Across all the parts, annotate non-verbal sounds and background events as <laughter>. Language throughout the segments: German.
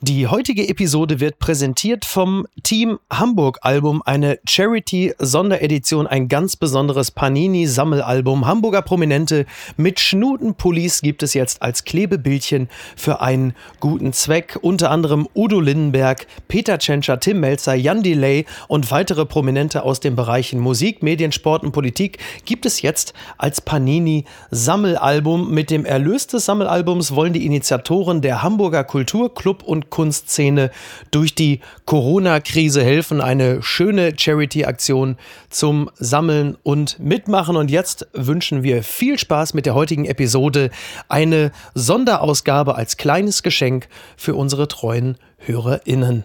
Die heutige Episode wird präsentiert vom Team Hamburg Album, eine Charity Sonderedition, ein ganz besonderes Panini Sammelalbum. Hamburger Prominente mit Schnutenpullis gibt es jetzt als Klebebildchen für einen guten Zweck. Unter anderem Udo Lindenberg, Peter Tschentscher, Tim Melzer, Jan Delay und weitere Prominente aus den Bereichen Musik, Medien, Sport und Politik gibt es jetzt als Panini Sammelalbum. Mit dem Erlös des Sammelalbums wollen die Initiatoren der Hamburger Kulturclub und Kunstszene durch die Corona-Krise helfen. Eine schöne Charity-Aktion zum Sammeln und Mitmachen. Und jetzt wünschen wir viel Spaß mit der heutigen Episode. Eine Sonderausgabe als kleines Geschenk für unsere treuen HörerInnen.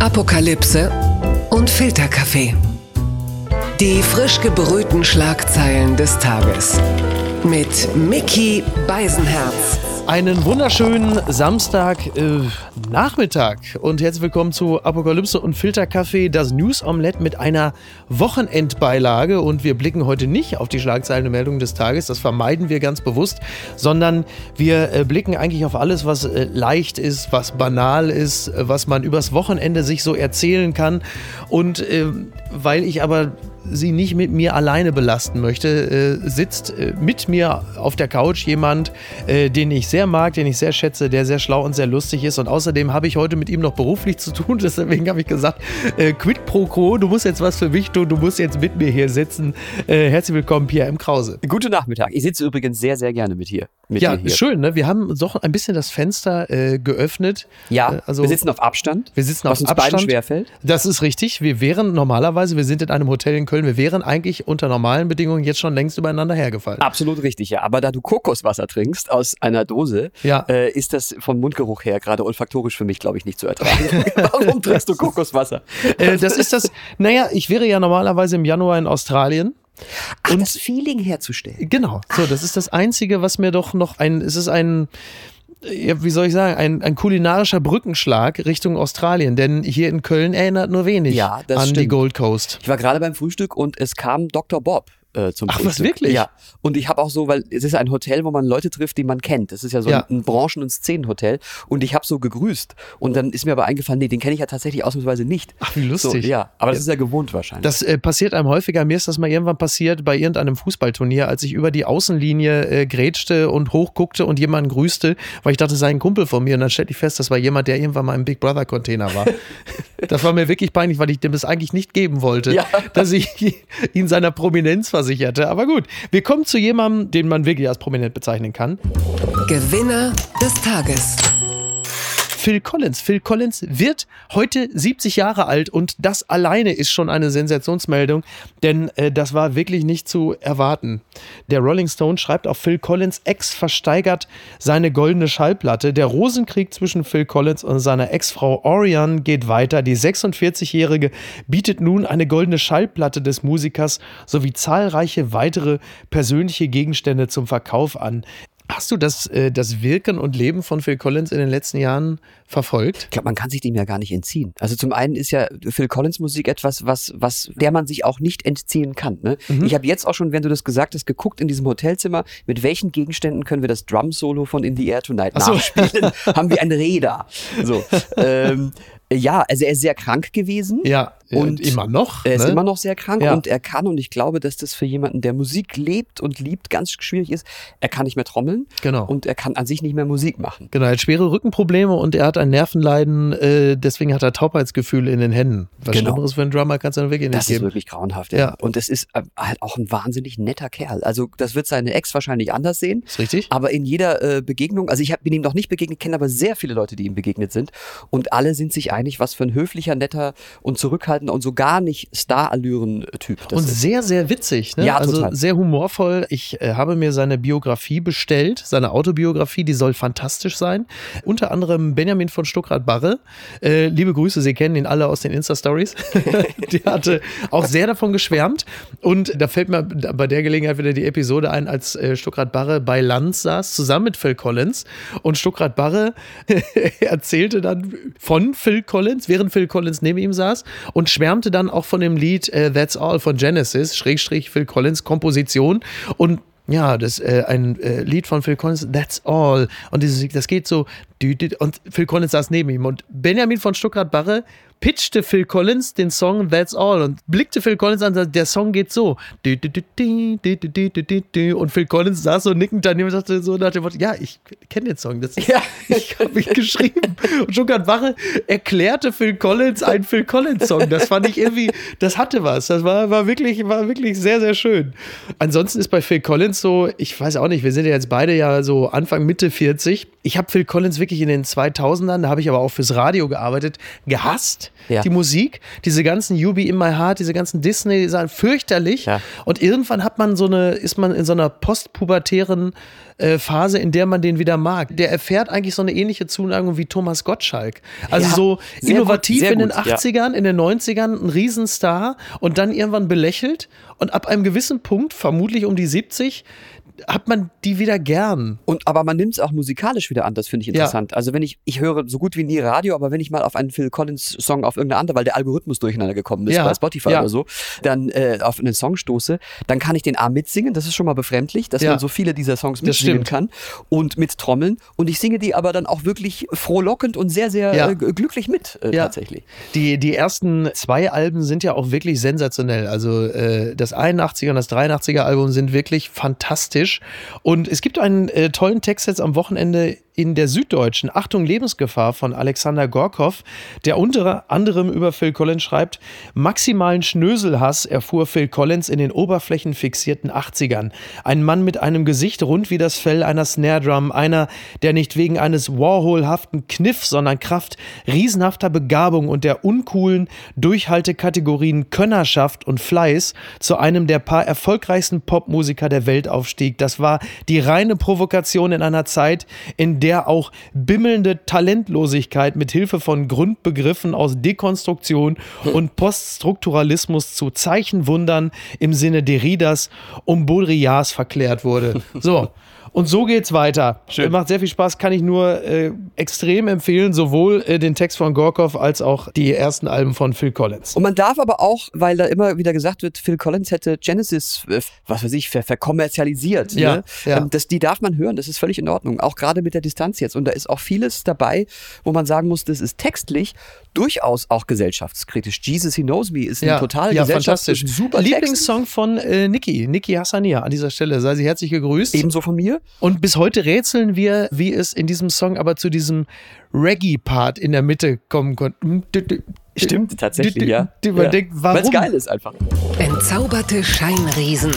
Apokalypse und Filterkaffee. Die frisch gebrühten Schlagzeilen des Tages. Mit Mickey Beisenherz. Einen wunderschönen Samstag äh, und herzlich willkommen zu Apokalypse und Filterkaffee, das News Omelette mit einer Wochenendbeilage. Und wir blicken heute nicht auf die Schlagzeilen und Meldungen des Tages, das vermeiden wir ganz bewusst, sondern wir äh, blicken eigentlich auf alles, was äh, leicht ist, was banal ist, was man übers Wochenende sich so erzählen kann. Und äh, weil ich aber sie nicht mit mir alleine belasten möchte, äh, sitzt äh, mit mir auf der Couch jemand, äh, den ich sehr mag, den ich sehr schätze, der sehr schlau und sehr lustig ist. Und außerdem habe ich heute mit ihm noch beruflich zu tun. <laughs> Deswegen habe ich gesagt, äh, quid pro quo, du musst jetzt was für mich tun, du musst jetzt mit mir hier sitzen. Äh, herzlich willkommen, Pierre M. Krause. Guten Nachmittag. Ich sitze übrigens sehr, sehr gerne mit hier. Mit ja, hier. schön, ne? Wir haben doch ein bisschen das Fenster äh, geöffnet. Ja, also wir sitzen auf Abstand. wir sitzen was auf uns beiden Abstand. schwerfällt. Das ist richtig. Wir wären normalerweise, wir sind in einem Hotel in Köln, wir wären eigentlich unter normalen Bedingungen jetzt schon längst übereinander hergefallen. Absolut richtig, ja. Aber da du Kokoswasser trinkst aus einer Dose, Ja. äh, ist das vom Mundgeruch her gerade olfaktorisch für mich, glaube ich, nicht zu ertragen. <laughs> Warum trinkst du Kokoswasser? Äh, das ist das, naja, ich wäre ja normalerweise im Januar in Australien. Ach, Und- das Feeling herzustellen. Genau. So, das ist das Einzige, was mir doch noch ein, es ist ein, wie soll ich sagen, ein, ein kulinarischer Brückenschlag Richtung Australien, denn hier in Köln erinnert nur wenig Ja, an die stimmt. Gold Coast. Ich war gerade beim Frühstück und es kam Dr. Bob. Äh, zum Ach, was, Frühstück. wirklich? Ja. Und ich habe auch so, weil es ist ein Hotel, wo man Leute trifft, die man kennt. Das ist ja so Ja. ein, ein Branchen- und Szenenhotel. Und ich habe so gegrüßt. Und dann ist mir aber eingefallen, nee, den kenne ich ja tatsächlich ausnahmsweise nicht. Ach, wie lustig. So, ja, aber das ist ja gewohnt wahrscheinlich. Das äh, passiert einem häufiger. Mir ist das mal irgendwann passiert bei irgendeinem Fußballturnier, als ich über die Außenlinie äh, grätschte und hochguckte und jemanden grüßte, weil ich dachte, es sei ein Kumpel von mir. Und dann stellte ich fest, das war jemand, der irgendwann mal im Big Brother Container war. <laughs> das war mir wirklich peinlich, weil ich dem das eigentlich nicht geben wollte, Ja. dass ich <laughs> ihn seiner Prominenz versicherte. Aber gut, wir kommen zu jemandem, den man wirklich als prominent bezeichnen kann. Gewinner des Tages. Phil Collins. Phil Collins wird heute 70 Jahre alt und das alleine ist schon eine Sensationsmeldung, denn äh, das war wirklich nicht zu erwarten. Der Rolling Stone schreibt auf Phil Collins, Ex versteigert seine goldene Schallplatte. Der Rosenkrieg zwischen Phil Collins und seiner Ex-Frau Orion geht weiter. Die 46-Jährige bietet nun eine goldene Schallplatte des Musikers sowie zahlreiche weitere persönliche Gegenstände zum Verkauf an. Hast du das, äh, das Wirken und Leben von Phil Collins in den letzten Jahren verfolgt? Ich glaube, man kann sich dem ja gar nicht entziehen. Also zum einen ist ja Phil Collins Musik etwas, was, was, der man sich auch nicht entziehen kann. Ne? Ich habe jetzt auch schon, wenn du das gesagt hast, geguckt in diesem Hotelzimmer, mit welchen Gegenständen können wir das Drum-Solo von In the Air Tonight so. nachspielen? <laughs> Haben wir ein Räder? So. ähm, ja, also er ist sehr krank gewesen. Ja, und Und immer noch. Er ist ne? immer noch sehr krank Ja. und er kann, und ich glaube, dass das für jemanden, der Musik lebt und liebt, ganz schwierig ist. Er kann nicht mehr trommeln Genau. und er kann an sich nicht mehr Musik machen. Genau, er hat schwere Rückenprobleme und er hat ein Nervenleiden, äh, deswegen hat er Taubheitsgefühl in den Händen. Was Genau. Schlimmeres für einen Drummer kannst du dann wirklich nicht Das ist geben. wirklich grauenhaft. Ja. Ja. Und es ist äh, halt auch ein wahnsinnig netter Kerl. Also das wird seine Ex wahrscheinlich anders sehen. Ist richtig? Aber in jeder äh, Begegnung, also ich hab, bin ihm noch nicht begegnet, kenne aber sehr viele Leute, die ihm begegnet sind. Und alle sind sich einig, was für ein höflicher, netter und zurückhaltender und so gar nicht Star-Allüren-Typ Und ist. sehr, sehr witzig. Ne? Ja, also total. sehr humorvoll. Ich äh, habe mir seine Biografie bestellt, seine Autobiografie, die soll fantastisch sein. Unter anderem Benjamin von Stuckrad-Barre. Äh, liebe Grüße, Sie kennen ihn alle aus den Insta-Stories. <laughs> die hatte auch sehr davon geschwärmt. Und da fällt mir bei der Gelegenheit wieder die Episode ein, als äh, Stuckrad-Barre bei Lanz saß, zusammen mit Phil Collins. Und Stuckrad-Barre <laughs> erzählte dann von Phil Collins, während Phil Collins neben ihm saß und schwärmte dann auch von dem Lied äh, That's All von Genesis, Schrägstrich Phil Collins Komposition und Ja, das äh, ein äh, Lied von Phil Collins, That's All. Und dieses, das geht so, und Phil Collins saß neben ihm. Und Benjamin von Stuttgart-Barre pitchte Phil Collins den Song That's All und blickte Phil Collins an, der Song geht so. Und Phil Collins saß so nickend daneben und sagte so nach dem Wort, ja, ich kenne den Song, das ist, ja. <laughs> ich habe ihn geschrieben. Und Stuttgart Wache erklärte Phil Collins einen Phil Collins Song. Das fand ich irgendwie, das hatte was. Das war, war, wirklich, war wirklich sehr, sehr schön. Ansonsten ist bei Phil Collins so, ich weiß auch nicht, wir sind ja jetzt beide ja so Anfang, Mitte 40. Ich habe Phil Collins wirklich in den 2000ern, da habe ich aber auch fürs Radio gearbeitet, gehasst ja. die Musik. Diese ganzen You Be In My Heart, diese ganzen Disney, die sind fürchterlich. Ja. Und irgendwann hat man so eine, ist man in so einer postpubertären äh, Phase, in der man den wieder mag. Der erfährt eigentlich so eine ähnliche Zuneigung wie Thomas Gottschalk. Also ja, so innovativ gut, in den 80ern, in den 90ern, ein Riesenstar und dann irgendwann belächelt und ab einem gewissen Punkt, vermutlich um die 70, hat man die wieder gern. Und aber man nimmt es auch musikalisch wieder an, das finde ich interessant. Ja. Also wenn ich, ich höre so gut wie nie Radio, aber wenn ich mal auf einen Phil Collins Song auf irgendeine andere, weil der Algorithmus durcheinander gekommen ist ja. bei Spotify ja. oder so, dann äh, auf einen Song stoße, dann kann ich den A mitsingen, das ist schon mal befremdlich, dass man so viele dieser Songs mitsingen kann und mit Trommeln und ich singe die aber dann auch wirklich frohlockend und sehr, sehr äh, glücklich mit äh, tatsächlich. Die, die ersten zwei Alben sind ja auch wirklich sensationell. Also äh, das 81er und das 83er Album sind wirklich fantastisch. Englisch. Und es gibt einen äh, tollen Text jetzt am Wochenende in der Süddeutschen Achtung Lebensgefahr von Alexander Gorkow, der unter anderem über Phil Collins schreibt, maximalen Schnöselhass erfuhr Phil Collins in den oberflächenfixierten 80ern. Ein Mann mit einem Gesicht rund wie das Fell einer Snare Drum, einer, der nicht wegen eines Warhol-haften Kniff, sondern Kraft riesenhafter Begabung und der uncoolen Durchhaltekategorien Könnerschaft und Fleiß zu einem der paar erfolgreichsten Popmusiker der Welt aufstieg. Das war die reine Provokation in einer Zeit, in der auch bimmelnde Talentlosigkeit mit Hilfe von Grundbegriffen aus Dekonstruktion und Poststrukturalismus zu Zeichenwundern im Sinne Derridas um Baudrillards verklärt wurde. So, und so geht's weiter. Schön. Macht sehr viel Spaß, kann ich nur äh, extrem empfehlen, sowohl äh, den Text von Gorkov als auch die ersten Alben von Phil Collins. Und man darf aber auch, weil da immer wieder gesagt wird, Phil Collins hätte Genesis, äh, was weiß ich, ver verkommerzialisiert. Ja, ne? ja. Ähm, das, die darf man hören, das ist völlig in Ordnung. Auch gerade mit der Distanz jetzt. Und da ist auch vieles dabei, wo man sagen muss, das ist textlich durchaus auch gesellschaftskritisch. Jesus He Knows Me ist ein ja, total ja, gesellschaftskritisch, super Lieblingssong von äh, Niki, Niki Hassania an dieser Stelle. Sei sie herzlich gegrüßt. Ebenso von mir. Und bis heute rätseln wir, wie es in diesem Song aber zu diesem Reggae-Part in der Mitte kommen konnte. Stimmt, tatsächlich, ja. Man ja. denkt, warum? Weil es geil ist einfach. Entzauberte Scheinriesen.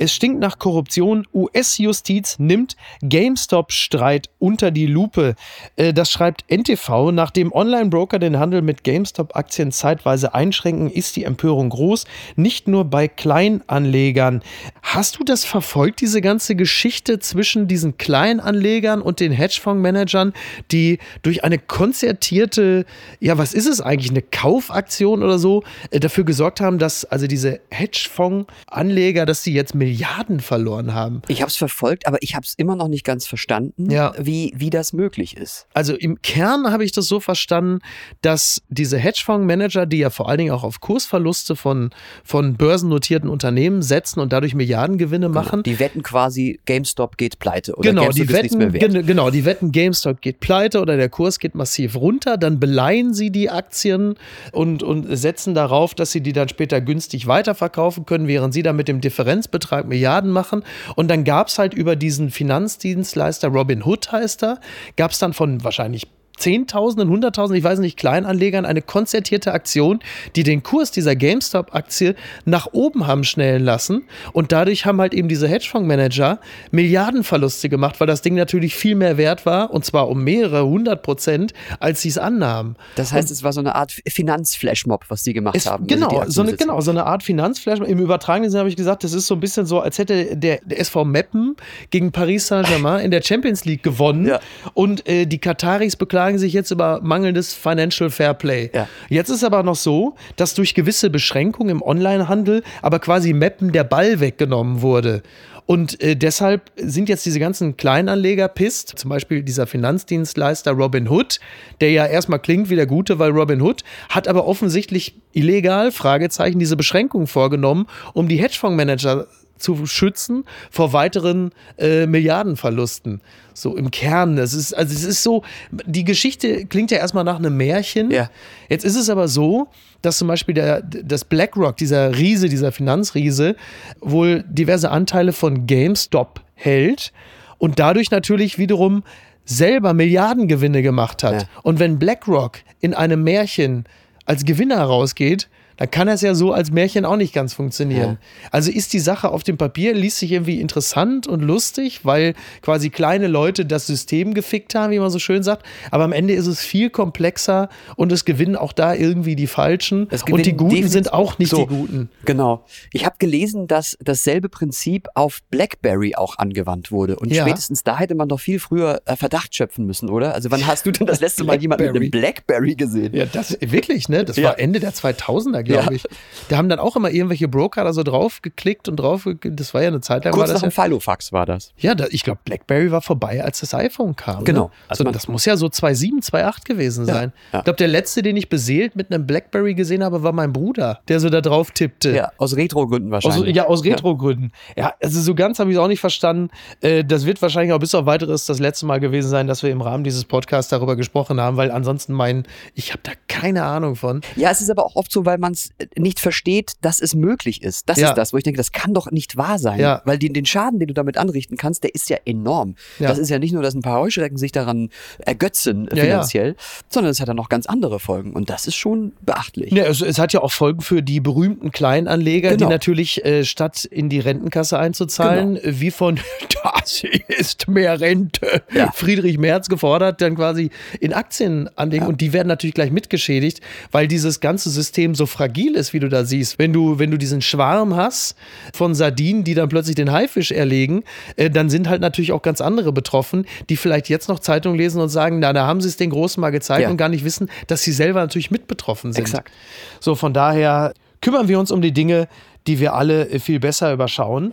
Es stinkt nach Korruption. US-Justiz nimmt GameStop-Streit unter die Lupe. Äh, das schreibt NTV. Nachdem Online-Broker den Handel mit GameStop-Aktien zeitweise einschränken, ist die Empörung groß. Nicht nur bei Kleinanlegern. Hast du das verfolgt, diese ganze Geschichte zwischen diesen Kleinanlegern und den Hedgefondsmanagern, die durch eine konzertierte, ja, was ist es eigentlich, eine Kaufaktion oder so, äh, dafür gesorgt haben, dass also diese Hedgefondsanleger, dass sie jetzt Millionen Milliarden verloren haben. Ich habe es verfolgt, aber ich habe es immer noch nicht ganz verstanden, ja. wie, wie das möglich ist. Also im Kern habe ich das so verstanden, dass diese Hedgefondsmanager, die ja vor allen Dingen auch auf Kursverluste von, von börsennotierten Unternehmen setzen und dadurch Milliardengewinne genau. machen. Die wetten quasi, GameStop geht pleite oder genau, GameStop die wetten, gen Genau, die wetten, GameStop geht pleite oder der Kurs geht massiv runter. Dann beleihen sie die Aktien und, und setzen darauf, dass sie die dann später günstig weiterverkaufen können, während sie dann mit dem Differenzbetrag Betrag Milliarden machen. Und dann gab es halt über diesen Finanzdienstleister, Robin Hood heißt er, gab es dann von wahrscheinlich Zehntausenden, Hunderttausenden, ich weiß nicht, Kleinanlegern eine konzertierte Aktion, die den Kurs dieser GameStop-Aktie nach oben haben schnellen lassen. Und dadurch haben halt eben diese Hedgefondsmanager Milliardenverluste gemacht, weil das Ding natürlich viel mehr wert war, und zwar um mehrere hundert Prozent, als sie es annahmen. Das heißt, und es war so eine Art Finanzflashmob, was die gemacht es, haben. Genau, so eine, genau, so eine Art Finanzflashmob. Im übertragenen Sinne habe ich gesagt, das ist so ein bisschen so, als hätte der, der SV Meppen gegen Paris Saint-Germain in der Champions League gewonnen ja. und äh, die Kataris beklagen beklagen sich jetzt über mangelndes Financial Fair Play. Ja. Jetzt ist aber noch so, dass durch gewisse Beschränkungen im Onlinehandel aber quasi Mappen der Ball weggenommen wurde. Und äh, deshalb sind jetzt diese ganzen Kleinanleger pisst, zum Beispiel dieser Finanzdienstleister Robin Hood, der ja erstmal klingt wie der Gute, weil Robin Hood hat aber offensichtlich illegal, Fragezeichen, diese Beschränkungen vorgenommen, um die Hedgefondsmanager zu schützen vor weiteren äh, Milliardenverlusten. So im Kern. Das ist, also es ist so, die Geschichte klingt ja erstmal nach einem Märchen. Ja. Jetzt ist es aber so, dass zum Beispiel der, das BlackRock, dieser Riese, dieser Finanzriese, wohl diverse Anteile von GameStop hält und dadurch natürlich wiederum selber Milliardengewinne gemacht hat. Ja. Und wenn BlackRock in einem Märchen als Gewinner rausgeht, dann kann das ja so als Märchen auch nicht ganz funktionieren. Also ist die Sache auf dem Papier, liest sich irgendwie interessant und lustig, weil quasi kleine Leute das System gefickt haben, wie man so schön sagt. Aber am Ende ist es viel komplexer und es gewinnen auch da irgendwie die Falschen. Und die Guten sind auch nicht So. die Guten. Genau. Ich habe gelesen, dass dasselbe Prinzip auf BlackBerry auch angewandt wurde. Und Ja. spätestens da hätte man doch viel früher äh, Verdacht schöpfen müssen, oder? Also wann hast du denn das letzte Mal jemanden mit einem BlackBerry gesehen? Ja, das wirklich, ne? Das Ja. war Ende der 2000er, glaube Ja. ich. Da haben dann auch immer irgendwelche Broker da so drauf geklickt und drauf. Das war ja eine Zeit lang. Kurz war nach das dem ja, Filofax war das. ja, da, ich glaube, BlackBerry war vorbei, als das iPhone kam. Genau. Ne? Also man- das muss ja so 2007, 2008 gewesen Ja, sein. Ich glaube, der letzte, den ich beseelt mit einem BlackBerry gesehen habe, war mein Bruder, der so da drauf tippte. Ja, aus Retro-Gründen Aus, wahrscheinlich. ja, aus Retro-Gründen. Ja. also so ganz habe ich es auch nicht verstanden. Äh, das wird wahrscheinlich auch bis auf weiteres das letzte Mal gewesen sein, dass wir im Rahmen dieses Podcasts darüber gesprochen haben, weil ansonsten mein, ich habe da keine Ahnung von. Ja, es ist aber auch oft so, weil man es nicht versteht, dass es möglich ist. Das Ja. ist das, wo ich denke, das kann doch nicht wahr sein. Ja. Weil den, den Schaden, den du damit anrichten kannst, der ist ja enorm. Ja. Das ist ja nicht nur, dass ein paar Heuschrecken sich daran ergötzen finanziell, sondern es hat dann noch ganz andere Folgen. Und das ist schon beachtlich. Ja, es, es hat ja auch Folgen für die berühmten Kleinanleger, die Genau. natürlich äh, statt in die Rentenkasse einzuzahlen, äh, wie von <laughs> das ist mehr Rente. Friedrich Merz gefordert, dann quasi in Aktien anlegen. Und die werden natürlich gleich mitgeschädigt, weil dieses ganze System so fragil ist, wie du da siehst. Wenn du, wenn du diesen Schwarm hast von Sardinen, die dann plötzlich den Haifisch erlegen, äh, dann sind halt natürlich auch ganz andere betroffen, die vielleicht jetzt noch Zeitung lesen und sagen, na, da haben sie es den Großen mal gezeigt Ja. und gar nicht wissen, dass sie selber natürlich mit betroffen sind. Exakt. So, von daher kümmern wir uns um die Dinge, die wir alle äh, viel besser überschauen.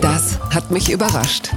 Das hat mich überrascht.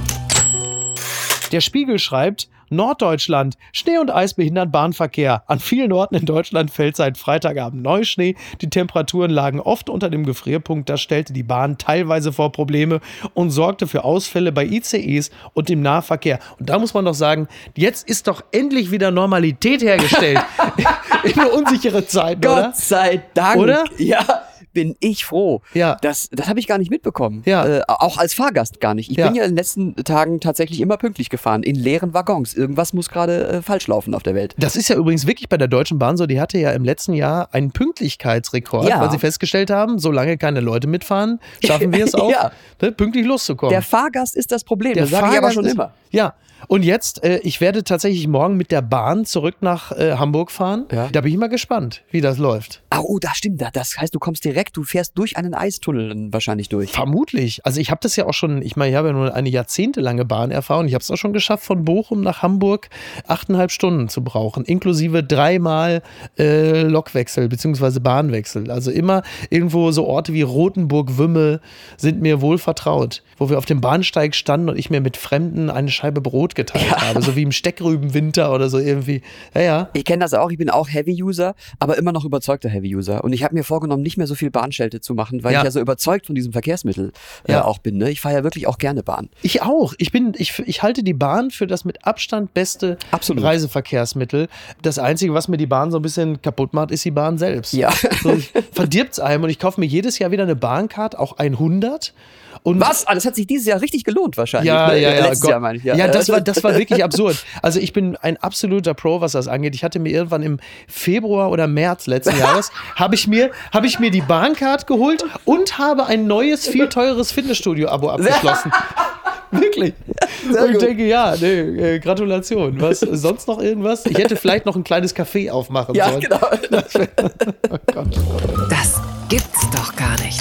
Der Spiegel schreibt, Norddeutschland, Schnee und Eis behindern Bahnverkehr. An vielen Orten in Deutschland fällt seit Freitagabend Neuschnee. Die Temperaturen lagen oft unter dem Gefrierpunkt. Das stellte die Bahn teilweise vor Probleme und sorgte für Ausfälle bei ICEs und dem Nahverkehr. Und da muss man doch sagen, jetzt ist doch endlich wieder Normalität hergestellt. <laughs> <laughs> in eine unsichere Zeit, oder? Gott sei Dank. Oder? Ja, bin ich froh. Ja. Das, das habe ich gar nicht mitbekommen. Ja. Äh, auch als Fahrgast gar nicht. Ich Ja. bin ja in den letzten Tagen tatsächlich immer pünktlich gefahren, in leeren Waggons. Irgendwas muss gerade äh, falsch laufen auf der Welt. Das ist ja übrigens wirklich bei der Deutschen Bahn so, die hatte ja im letzten Jahr einen Pünktlichkeitsrekord, Ja. weil sie festgestellt haben, solange keine Leute mitfahren, schaffen wir es <laughs> auch, Ja. ne, pünktlich loszukommen. Der Fahrgast ist das Problem. Der das sage ich aber Fahrgast schon ist- immer. Ja, und jetzt, äh, ich werde tatsächlich morgen mit der Bahn zurück nach äh, Hamburg fahren. Ja. Da bin ich mal gespannt, wie das läuft. Ah, oh, das stimmt. Da- Das heißt, du kommst direkt, du fährst durch einen Eistunnel dann wahrscheinlich durch. Vermutlich. Also ich habe das ja auch schon, ich meine, ich habe ja nur eine jahrzehntelange Bahnerfahrung. Ich habe es auch schon geschafft, von Bochum nach Hamburg achteinhalb Stunden zu brauchen, inklusive dreimal äh, Lokwechsel bzw. Bahnwechsel. Also immer irgendwo so Orte wie Rothenburg, Wümme sind mir wohl vertraut, wo wir auf dem Bahnsteig standen und ich mir mit Fremden eine Scheibe Brot geteilt habe, so wie im Steckrübenwinter oder so irgendwie. Ja, ja. Ich kenne das auch, ich bin auch Heavy-User, aber immer noch überzeugter Heavy-User. Und ich habe mir vorgenommen, nicht mehr so viel Bahnschelte zu machen, weil Ja. ich ja so überzeugt von diesem Verkehrsmittel äh, Ja. auch bin. Ne? Ich fahre ja wirklich auch gerne Bahn. Ich auch. Ich bin, ich, ich halte die Bahn für das mit Abstand beste Absolut. Reiseverkehrsmittel. Das Einzige, was mir die Bahn so ein bisschen kaputt macht, ist die Bahn selbst. Ja. So, verdirbt es einem und ich kaufe mir jedes Jahr wieder eine Bahncard, auch 100. Und Was? Ah, das hat sich dieses Jahr richtig gelohnt wahrscheinlich. Ja, ne? ja, ja. Letztes Gott. Jahr meine ich. Ja, das, war, das war wirklich absurd. Also ich bin ein absoluter Pro, was das angeht. Ich hatte mir irgendwann im Februar oder März letzten <laughs> Jahres, habe ich, mir- habe ich mir die Bahncard geholt und habe ein neues, viel teures Fitnessstudio-Abo abgeschlossen. <laughs> Wirklich. Sehr und ich gut. denke, ja, nee, äh, Gratulation. Was, sonst noch irgendwas? Ich hätte vielleicht noch ein kleines Café aufmachen Ja, sollen. genau. Das gibt's doch gar nicht.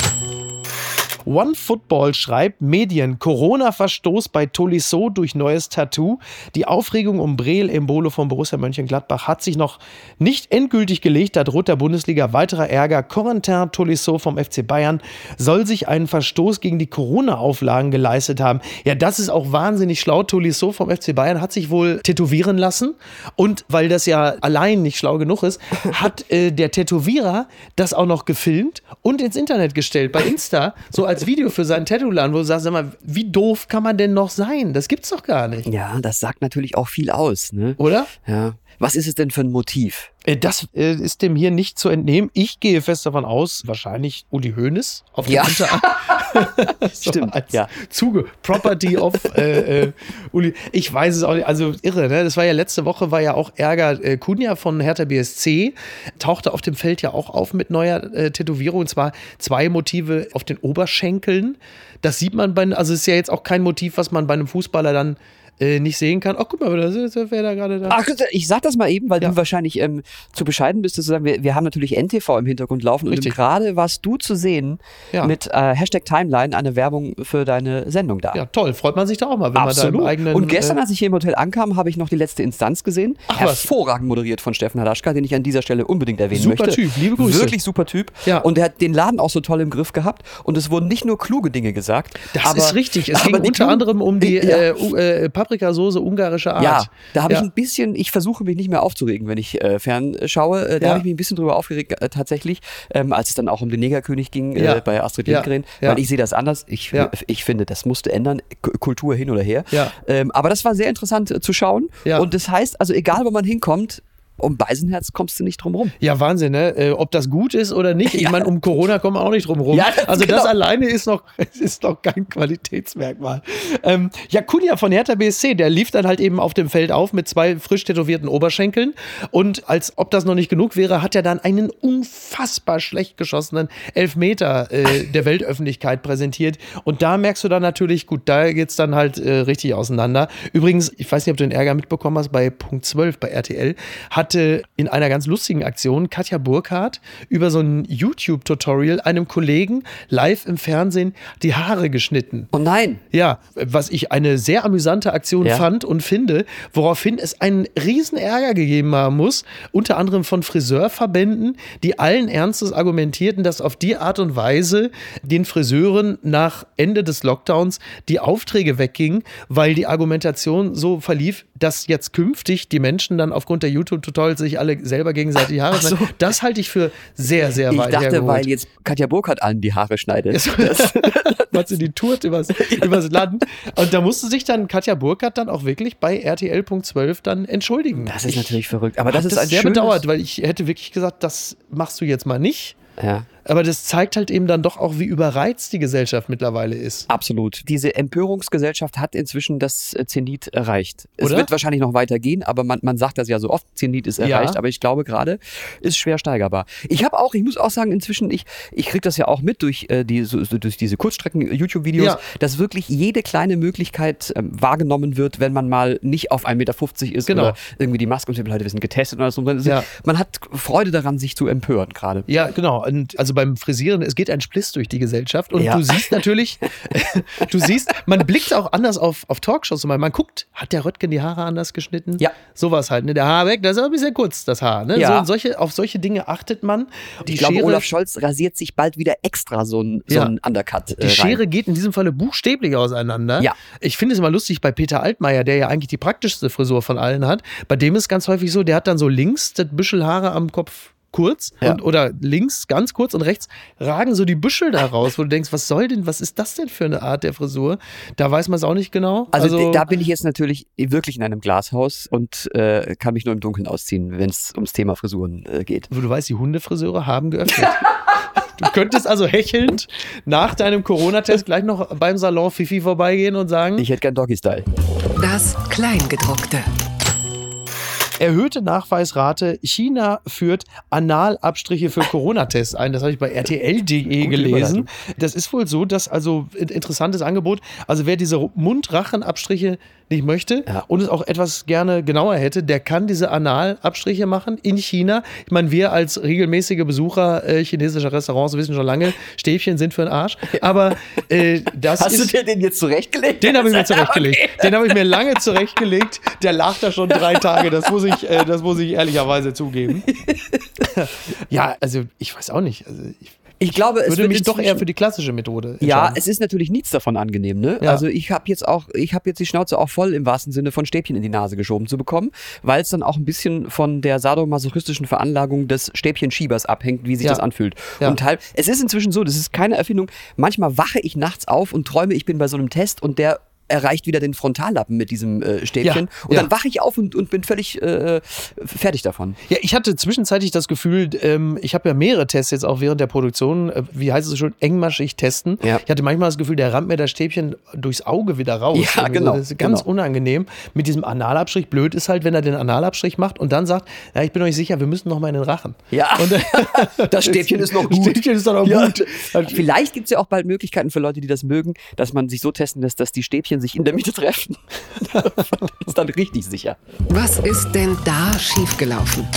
One Football schreibt, Medien, Corona-Verstoß bei Tolisso durch neues Tattoo. Die Aufregung um Breel Embolo von Borussia Mönchengladbach hat sich noch nicht endgültig gelegt. Da droht der Bundesliga weiterer Ärger. Corentin Tolisso vom FC Bayern soll sich einen Verstoß gegen die Corona-Auflagen geleistet haben. Ja, das ist auch wahnsinnig schlau. Tolisso vom FC Bayern hat sich wohl tätowieren lassen. Und weil das ja allein nicht schlau genug ist, <laughs> hat äh, der Tätowierer das auch noch gefilmt und ins Internet gestellt, bei Insta, so als als Video für seinen Tattoo-Laden, wo du sagst, sag mal, wie doof kann man denn noch sein? Das gibt's doch gar nicht. Ja, das sagt natürlich auch viel aus, ne? Oder? Ja. Was ist es denn für ein Motiv? Äh, Das äh, ist dem hier nicht zu entnehmen. Ich gehe fest davon aus, wahrscheinlich Uli Hoeneß auf dem Ja. <laughs> <laughs> So Stimmt, als ja. Zuge, Property of <laughs> äh, äh, Uli. Ich weiß es auch nicht. Also irre, ne? Das war ja letzte Woche, war ja auch Ärger. Äh, Kunja von Hertha BSC tauchte auf dem Feld ja auch auf mit neuer äh, Tätowierung. Und zwar zwei Motive auf den Oberschenkeln. Das sieht man bei, also es ist ja jetzt auch kein Motiv, was man bei einem Fußballer dann äh, nicht sehen kann. Ach, guck mal, da ist- wer da gerade da. Ach, ich sag das mal eben, weil Ja. du wahrscheinlich ähm, zu bescheiden bist, zu sagen, wir, wir haben natürlich NTV im Hintergrund laufen und Richtig. gerade warst du zu sehen Ja. mit äh, Hashtag Timeline eine Werbung für deine Sendung da. Ja, toll. Freut man sich da auch mal, wenn man da im eigenen. und gestern, äh, als ich hier im Hotel ankam, habe ich noch die letzte Instanz gesehen. Ach, was. Hervorragend moderiert von Steffen Halaschka, den ich an dieser Stelle unbedingt erwähnen Super möchte. Typ, liebe Grüße. Wirklich super Typ. Ja. Und er hat den Laden auch so toll im Griff gehabt. Und es wurden nicht nur kluge Dinge gesagt. Das aber, ist richtig. Es ging unter anderem um die Ja. äh, äh, Paprikasauce ungarischer Art. Ja, da habe Ja. ich ein bisschen, ich versuche mich nicht mehr aufzuregen, wenn ich äh, fernschaue. Äh, da Ja. habe ich mich ein bisschen drüber aufgeregt, äh, tatsächlich, ähm, als es dann auch um den Negerkönig ging Ja. äh, bei Astrid. Lindgren. Weil ich sehe das anders. Ich, ich finde, das musste ändern. K Kultur hin oder her. Ja. Ähm, aber das war sehr interessant äh, zu schauen. Ja. Und das heißt, also egal, wo man hinkommt, um Beisenherz kommst du nicht drum rum. Ja, Wahnsinn, ne? Äh, ob das gut ist oder nicht. Ich <laughs> Ja. meine, um Corona kommen wir auch nicht drum rum. Ja, das- also das genau. alleine ist noch, <laughs> ist noch kein Qualitätsmerkmal. Ähm, ja, Kunja von Hertha BSC, der lief dann halt eben auf dem Feld auf mit zwei frisch tätowierten Oberschenkeln. Und als ob das noch nicht genug wäre, hat er dann einen unfassbar schlecht geschossenen Elfmeter äh, der Weltöffentlichkeit präsentiert. Und da merkst du dann natürlich, gut, da geht's dann halt äh, richtig auseinander. Übrigens, ich weiß nicht, ob du den Ärger mitbekommen hast, bei Punkt 12 bei RTL hatte in einer ganz lustigen Aktion Katja Burkhardt über so ein YouTube-Tutorial einem Kollegen live im Fernsehen die Haare geschnitten. Oh nein. Ja, was ich eine sehr amüsante Aktion Ja. fand und finde, woraufhin es einen riesen Ärger gegeben haben muss, unter anderem von Friseurverbänden, die allen Ernstes argumentierten, dass auf die Art und Weise den Friseuren nach Ende des Lockdowns die Aufträge weggingen, weil die Argumentation so verlief, dass jetzt künftig die Menschen dann aufgrund der YouTube-Tutorials sich alle selber gegenseitig die Haare Ach so. schneiden. Das halte ich für sehr, sehr Ich weit dachte, hergeholt. weil jetzt Katja Burkhardt allen die Haare schneidet. Das, <laughs> was sie die tourt übers, <laughs> übers Land. Und da musste sich dann Katja Burkhardt dann auch wirklich bei RTL.12 dann entschuldigen. das ist Ich natürlich verrückt. Aber das ist ein sehr schönes, bedauert, weil ich hätte wirklich gesagt, das machst du jetzt mal nicht. Ja. Aber das zeigt halt eben dann doch auch, wie überreizt die Gesellschaft mittlerweile ist. Absolut. Diese Empörungsgesellschaft hat inzwischen das äh, Zenit erreicht. Es Oder? wird wahrscheinlich noch weitergehen, aber man, man sagt das ja so oft, Zenit ist Ja. erreicht, aber ich glaube gerade ist schwer steigerbar. Ich habe auch, ich muss auch sagen, inzwischen, ich, ich kriege das ja auch mit durch, äh, die, so, durch diese Kurzstrecken-YouTube-Videos, Ja. dass wirklich jede kleine Möglichkeit ähm, wahrgenommen wird, wenn man mal nicht auf 1,50 Meter ist Genau. oder irgendwie die Maske und die Leute, wir sind getestet oder so. Ja. Man hat Freude daran, sich zu empören gerade. Ja, genau. Und also beim Frisieren, es geht ein Spliss durch die Gesellschaft. Und Ja. du siehst natürlich, <laughs> du siehst, man blickt auch anders auf, auf Talkshows. Mal. Man guckt, hat der Röttgen die Haare anders geschnitten? Ja. Sowas halt. Ne? Der Haar weg, das ist aber ein bisschen kurz, das Haar. Ne? Ja. So, solche, auf solche Dinge achtet man. Die Ich glaube, Schere, Olaf Scholz rasiert sich bald wieder extra so ein, so Ja. ein Undercut. die äh, rein. Schere geht in diesem Falle buchstäblich auseinander. Ja. Ich finde es immer lustig bei Peter Altmaier, der ja eigentlich die praktischste Frisur von allen hat. Bei dem ist ganz häufig so, der hat dann so links das Büschel Haare am Kopf kurz Ja. und, oder links ganz kurz und rechts ragen so die Büschel da raus, wo du denkst, was soll denn, was ist das denn für eine Art der Frisur? Da weiß man es auch nicht genau. Also, d- da bin ich jetzt natürlich wirklich in einem Glashaus und äh, kann mich nur im Dunkeln ausziehen, wenn es ums Thema Frisuren äh, geht. wo du weißt, die Hundefriseure haben geöffnet. <laughs> Du könntest also hechelnd nach deinem Corona-Test gleich noch beim Salon Fifi vorbeigehen und sagen, Ich hätte gern Doggy-Style. Das Kleingedruckte. Erhöhte Nachweisrate. China führt Analabstriche für Corona-Tests ein. Das habe ich bei rtl.de gelesen. Das ist wohl so, dass also interessantes Angebot. Also wer diese Mund-Rachen-Abstriche nicht möchte Ja. und es auch etwas gerne genauer hätte, der kann diese Analabstriche machen in China. Ich meine, wir als regelmäßige Besucher äh, chinesischer Restaurants wissen schon lange, Stäbchen sind für den Arsch. Aber äh, das Hast ist du dir den jetzt zurechtgelegt? den habe ich mir zurechtgelegt. <laughs> Den habe ich mir lange zurechtgelegt. Der lag da schon drei Tage. Das muss ich, äh, das muss ich ehrlicherweise zugeben. <laughs> ja, also ich weiß auch nicht. Also ich Ich glaube, es würde mich doch eher für die klassische Methode Ja, es ist natürlich nichts davon angenehm, ne? Ja. Also ich habe jetzt auch, ich habe jetzt die Schnauze auch voll im wahrsten Sinne von Stäbchen in die Nase geschoben zu bekommen, weil es dann auch ein bisschen von der sadomasochistischen Veranlagung des Stäbchenschiebers abhängt, wie sich Ja. das anfühlt. Ja. Und halb, es ist inzwischen so, das ist keine Erfindung. Manchmal wache ich nachts auf und träume, ich bin bei so einem Test und der erreicht wieder den Frontallappen mit diesem äh, Stäbchen. Ja, und ja. dann wache ich auf und, und bin völlig äh, fertig davon. Ja, ich hatte zwischenzeitlich das Gefühl, ähm, ich habe ja mehrere Tests jetzt auch während der Produktion, äh, wie heißt es so schon, engmaschig testen. Ja. Ich hatte manchmal das Gefühl, der rammt mir das Stäbchen durchs Auge wieder raus. Ja, Irgendwie genau, So, Das ist ganz genau. unangenehm. Mit diesem Analabstrich, blöd ist halt, wenn er den Analabstrich macht und dann sagt, ja, ich bin euch sicher, wir müssen noch mal in den Rachen. Ja, Und, <laughs> das Stäbchen ist noch Das gut. Stäbchen ist doch noch gut. Vielleicht gibt es ja auch bald Möglichkeiten für Leute, die das mögen, dass man sich so testen lässt, dass die Stäbchen sich in der Mitte treffen. <laughs> ist dann richtig sicher. Was ist denn da schiefgelaufen?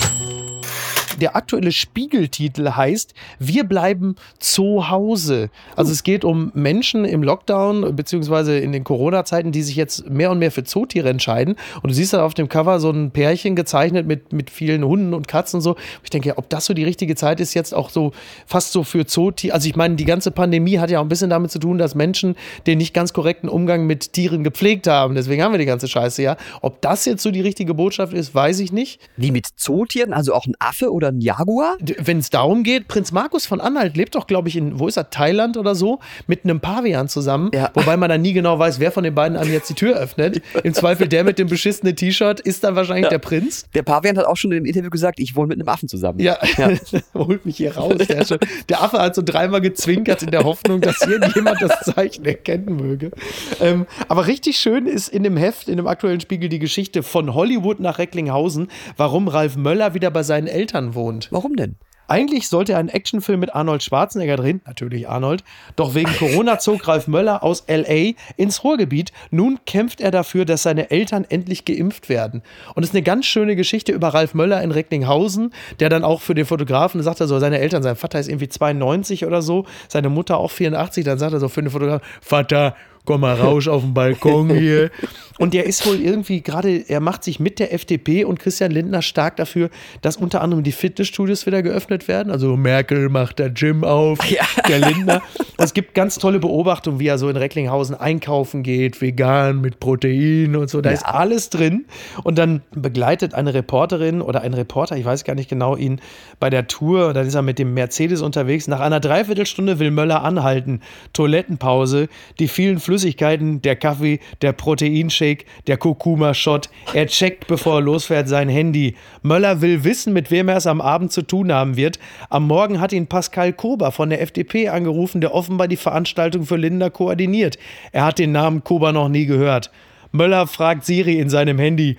Der aktuelle Spiegeltitel heißt Wir bleiben zu Hause. Also es geht um Menschen im Lockdown beziehungsweise in den Corona-Zeiten, die sich jetzt mehr und mehr für Zootiere entscheiden. Und du siehst da auf dem Cover so ein Pärchen gezeichnet mit, mit vielen Hunden und Katzen und so. Ich denke, ob das so die richtige Zeit ist, jetzt auch so fast so für Zootiere. Also ich meine, die ganze Pandemie hat ja auch ein bisschen damit zu tun, dass Menschen den nicht ganz korrekten Umgang mit Tieren gepflegt haben. Deswegen haben wir die ganze Scheiße ja. Ob das jetzt so die richtige Botschaft ist, weiß ich nicht. Wie mit Zootieren, also auch ein Affe oder ein Jaguar? wenn es darum geht, Prinz Markus von Anhalt lebt doch, glaube ich, in, wo ist er, Thailand oder so, mit einem Pavian zusammen, Ja. wobei man dann nie genau weiß, wer von den beiden einem jetzt die Tür öffnet. Im Zweifel der mit dem beschissenen T-Shirt ist dann wahrscheinlich der Prinz. Der Pavian hat auch schon im Interview gesagt, ich wohne mit einem Affen zusammen. Ja, <laughs> holt mich hier raus. Der, schon, der Affe hat so dreimal gezwinkert in der Hoffnung, dass irgendjemand das Zeichen erkennen möge. Ähm, aber richtig schön ist in dem Heft, in dem aktuellen Spiegel, die Geschichte von Hollywood nach Recklinghausen, warum Ralf Möller wieder bei seinen Eltern wohnt. Warum denn? Eigentlich sollte er einen Actionfilm mit Arnold Schwarzenegger drehen, natürlich Arnold. Doch wegen <laughs> Corona zog Ralf Möller aus LA ins Ruhrgebiet. Nun kämpft er dafür, dass seine Eltern endlich geimpft werden. Und es ist eine ganz schöne Geschichte über Ralf Möller in Recklinghausen, der dann auch für den Fotografen sagt er so, seine Eltern, sein Vater ist irgendwie 92 oder so, seine Mutter auch 84, dann sagt er so für den Fotografen, Vater, komm mal raus auf den Balkon hier. <laughs> Und der ist wohl irgendwie gerade, er macht sich mit der FDP und Christian Lindner stark dafür, dass unter anderem die Fitnessstudios wieder geöffnet werden. Also Merkel macht der Gym auf, der Lindner. Und es gibt ganz tolle Beobachtungen, wie er so in Recklinghausen einkaufen geht, vegan mit Protein und so. Da ist alles drin. Und dann begleitet eine Reporterin oder ein Reporter, ich weiß gar nicht genau, ihn bei der Tour. Und dann ist er mit dem Mercedes unterwegs. Nach einer Dreiviertelstunde will Möller anhalten. Toilettenpause, die vielen Flüssigkeiten, der Kaffee, der Proteinshake, der Kurkuma-Shot. Er checkt, bevor er losfährt, sein Handy. Möller will wissen, mit wem er es am Abend zu tun haben wird. Am Morgen hat ihn Pascal Kober von der FDP angerufen, der offenbar die Veranstaltung für Linda koordiniert. Er hat den Namen Kober noch nie gehört. Möller fragt Siri in seinem Handy,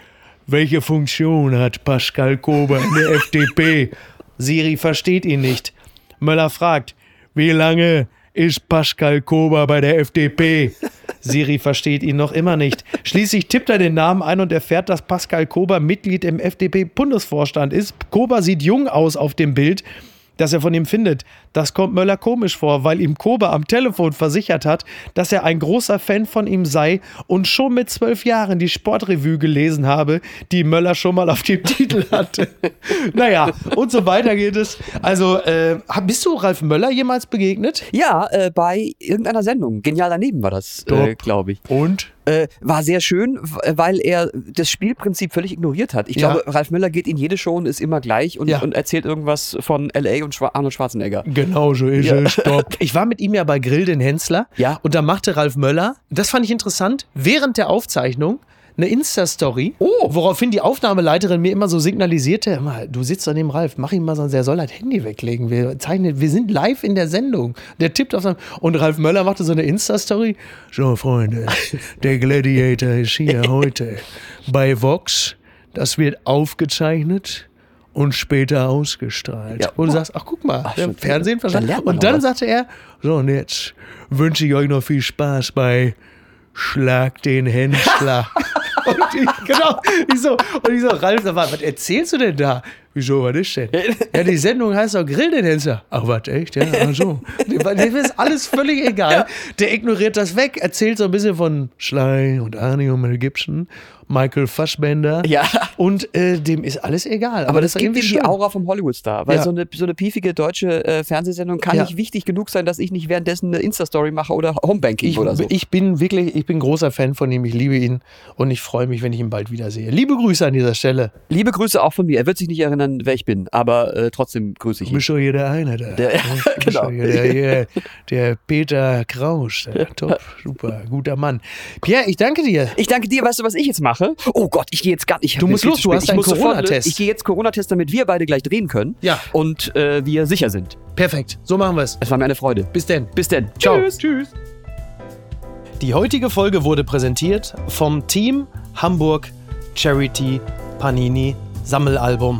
welche Funktion hat Pascal Kober in der FDP? Siri versteht ihn nicht. Möller fragt, wie lange ist Pascal Kober bei der FDP? <laughs> Siri versteht ihn noch immer nicht. Schließlich tippt er den Namen ein und erfährt, dass Pascal Kober Mitglied im FDP-Bundesvorstand ist. Kober sieht jung aus auf dem Bild, das er von ihm findet. Das kommt Möller komisch vor, weil ihm Kober am Telefon versichert hat, dass er ein großer Fan von ihm sei und schon mit zwölf Jahren die Sportrevue gelesen habe, die Möller schon mal auf dem <laughs> Titel hatte. naja, und so weiter geht es. Also, äh, bist du Ralf Möller jemals begegnet? Ja, äh, bei irgendeiner Sendung. Genial daneben war das, äh, glaube ich. Und? Äh, war sehr schön, weil er das Spielprinzip völlig ignoriert hat. Ich Ja. glaube, Ralf Möller geht in jede Show und ist immer gleich und, Ja. und erzählt irgendwas von L.A. und Schwa Arnold Schwarzenegger. Genau so ist Ja. es. Stopp. <laughs> Ich war mit ihm ja bei Grill den Hensler. Ja. Und da machte Ralf Möller, das fand ich interessant, während der Aufzeichnung eine Insta-Story, Oh. woraufhin die Aufnahmeleiterin mir immer so signalisierte, "Hör mal, du sitzt an dem Ralf, mach ihm mal so, der soll das Handy weglegen, wir zeichnen, wir sind live in der Sendung. Der tippt auf sein, und Ralf Möller machte so eine Insta-Story, so Freunde, <laughs> der Gladiator ist hier heute bei Vox, das wird aufgezeichnet und später ausgestrahlt. Ja. Und du sagst, ach guck mal, Ach, schon- Fernsehen verstanden. Und dann was. sagte er, so und jetzt wünsche ich euch noch viel Spaß bei Schlag den Händler. <laughs> und ich, genau, ich so, und ich so, Ralf, was erzählst du denn da? Wieso, was ist denn? Ja, die Sendung heißt doch Grill den Hensler. Ach, was, echt? Ja, ach so. Dem ist alles völlig egal. Der ignoriert das weg, erzählt so ein bisschen von Schley und Arnie und Mel Gibson, Michael Fassbender. Ja. Und äh, dem ist alles egal. Aber, das ist gibt ihm die. Aura vom Hollywood-Star. Weil Ja. so, eine, so eine piefige deutsche äh, Fernsehsendung kann Ja. nicht wichtig genug sein, dass ich nicht währenddessen eine Insta-Story mache oder Homebanking Ich, oder so. ich bin wirklich, ich bin großer Fan von ihm. Ich liebe ihn und ich freue mich, wenn ich ihn bald wiedersehe. Liebe Grüße an dieser Stelle. Liebe Grüße auch von mir. Er wird sich nicht erinnern, wer ich bin, aber äh, trotzdem grüße ich Du ihn. bist schon hier der eine da. Der- <laughs> bist genau. schon <laughs> hier Der, Peter Krausch. Der, top, super, guter Mann. Pierre, ich danke dir. Ich danke dir. Weißt du, was ich jetzt mache? Oh Gott, ich gehe jetzt gar nicht. Du musst los, du hast ich einen Corona-Test. Ich gehe jetzt Corona-Test, damit wir beide gleich drehen können. Ja. Und äh, wir sicher sind. Perfekt, so machen wir es. Es war mir eine Freude. Bis denn. Bis denn. Ciao. Tschüss. Tschüss. Die heutige Folge wurde präsentiert vom Team Hamburg Charity Panini Sammelalbum.